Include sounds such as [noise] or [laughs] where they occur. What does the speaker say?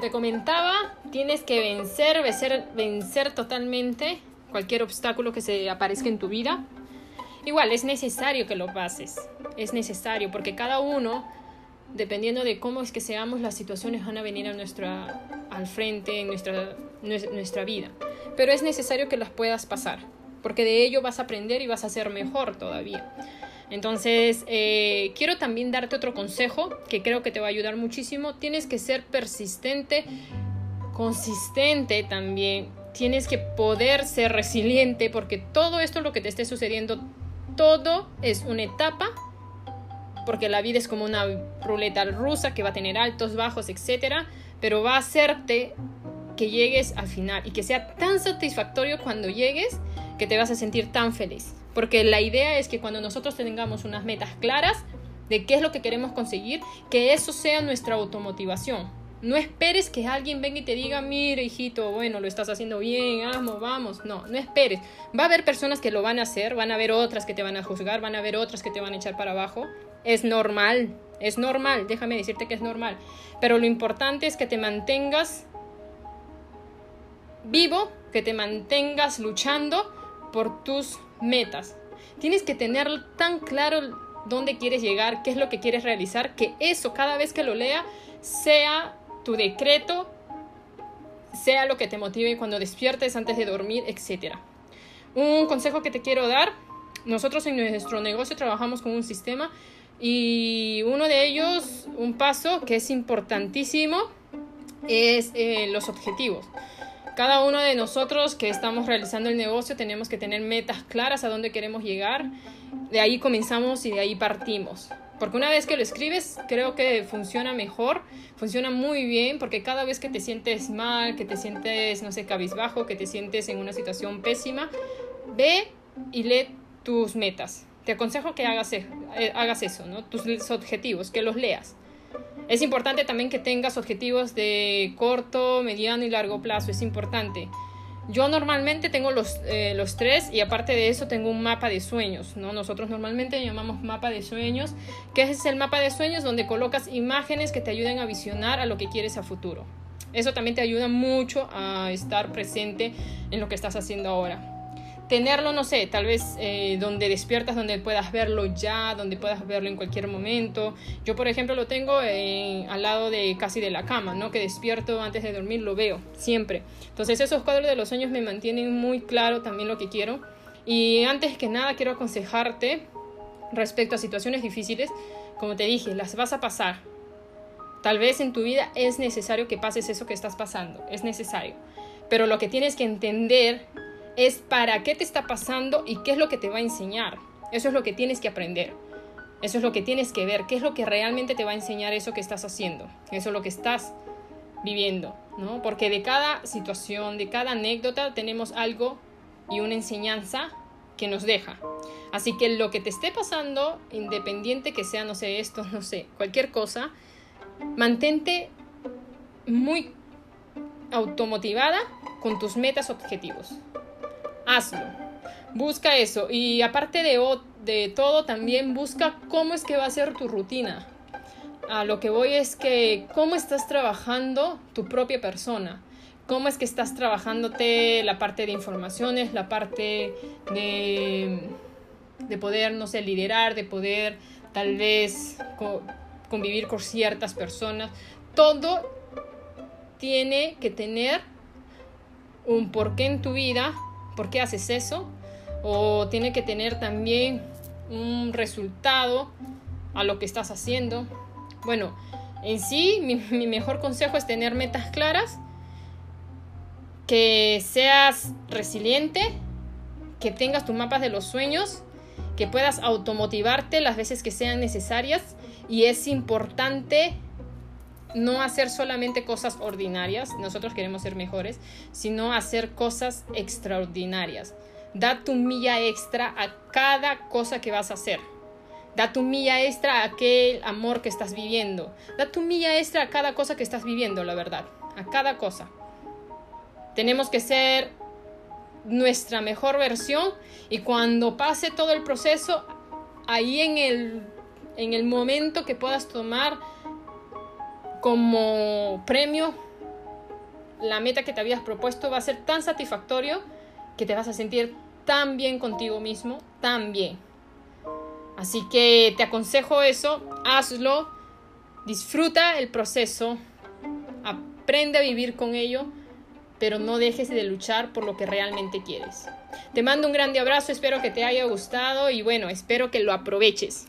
te comentaba, tienes que vencer, vencer, vencer totalmente cualquier obstáculo que se aparezca en tu vida. Igual, es necesario que lo pases, es necesario, porque cada uno, dependiendo de cómo es que seamos, las situaciones van a venir a nuestra, al frente en nuestra, nuestra vida. Pero es necesario que las puedas pasar, porque de ello vas a aprender y vas a ser mejor todavía. Entonces, eh, quiero también darte otro consejo que creo que te va a ayudar muchísimo. Tienes que ser persistente, consistente también. Tienes que poder ser resiliente porque todo esto, lo que te esté sucediendo, todo es una etapa. Porque la vida es como una ruleta rusa que va a tener altos, bajos, etc. Pero va a hacerte que llegues al final y que sea tan satisfactorio cuando llegues que te vas a sentir tan feliz. Porque la idea es que cuando nosotros tengamos unas metas claras de qué es lo que queremos conseguir, que eso sea nuestra automotivación. No esperes que alguien venga y te diga, mire hijito, bueno, lo estás haciendo bien, vamos, vamos. No, no esperes. Va a haber personas que lo van a hacer, van a haber otras que te van a juzgar, van a haber otras que te van a echar para abajo. Es normal, es normal, déjame decirte que es normal. Pero lo importante es que te mantengas vivo, que te mantengas luchando por tus metas. Tienes que tener tan claro dónde quieres llegar, qué es lo que quieres realizar, que eso cada vez que lo lea sea tu decreto, sea lo que te motive cuando despiertes antes de dormir, etc. Un consejo que te quiero dar, nosotros en nuestro negocio trabajamos con un sistema y uno de ellos, un paso que es importantísimo, es eh, los objetivos. Cada uno de nosotros que estamos realizando el negocio tenemos que tener metas claras a dónde queremos llegar. De ahí comenzamos y de ahí partimos. Porque una vez que lo escribes, creo que funciona mejor, funciona muy bien, porque cada vez que te sientes mal, que te sientes, no sé, cabizbajo, que te sientes en una situación pésima, ve y lee tus metas. Te aconsejo que hagas, e, eh, hagas eso, ¿no? Tus objetivos, que los leas. Es importante también que tengas objetivos de corto, mediano y largo plazo. Es importante. Yo normalmente tengo los, eh, los tres y aparte de eso tengo un mapa de sueños, ¿no? Nosotros normalmente llamamos mapa de sueños, que es el mapa de sueños donde colocas imágenes que te ayuden a visionar a lo que quieres a futuro. Eso también te ayuda mucho a estar presente en lo que estás haciendo ahora tenerlo, no sé, tal vez eh, donde despiertas, donde puedas verlo ya, donde puedas verlo en cualquier momento. Yo, por ejemplo, lo tengo eh, al lado de casi de la cama, ¿no? Que despierto antes de dormir, lo veo siempre. Entonces, esos cuadros de los sueños me mantienen muy claro también lo que quiero. Y antes que nada, quiero aconsejarte respecto a situaciones difíciles. Como te dije, las vas a pasar. Tal vez en tu vida es necesario que pases eso que estás pasando, es necesario. Pero lo que tienes que entender es para qué te está pasando y qué es lo que te va a enseñar. Eso es lo que tienes que aprender. Eso es lo que tienes que ver, qué es lo que realmente te va a enseñar eso que estás haciendo, eso es lo que estás viviendo, ¿no? Porque de cada situación, de cada anécdota tenemos algo y una enseñanza que nos deja. Así que lo que te esté pasando, independiente que sea, no sé, esto, [laughs] no sé, cualquier cosa, mantente muy automotivada con tus metas objetivos hazlo. Busca eso. Y aparte de, todo, también busca cómo es que va a ser tu rutina. A lo que voy es que cómo estás trabajando tu propia persona. Cómo es que estás trabajándote la parte de informaciones, la parte de, de poder, no sé, liderar, de poder tal vez convivir con ciertas personas. Todo tiene que tener un porqué en tu vida por qué haces eso, o tiene que tener también un resultado a lo que estás haciendo. Bueno, en sí mi, mejor consejo es tener metas claras, que seas resiliente, que tengas tus mapas de los sueños, que puedas automotivarte las veces que sean necesarias y es importante no hacer solamente cosas ordinarias, nosotros queremos ser mejores, sino hacer cosas extraordinarias. Da tu milla extra a cada cosa que vas a hacer. Da tu milla extra a aquel amor que estás viviendo. Da tu milla extra a cada cosa que estás viviendo, la verdad. A cada cosa. Tenemos que ser nuestra mejor versión y cuando pase todo el proceso, ahí en el, en el momento que puedas tomar como premio la meta que te habías propuesto va a ser tan satisfactorio que te vas a sentir tan bien contigo mismo, tan bien. Así que te aconsejo eso, hazlo, disfruta el proceso, aprende a vivir con ello, pero no dejes de luchar por lo que realmente quieres. Te mando un grande abrazo, espero que te haya gustado y bueno, espero que lo aproveches.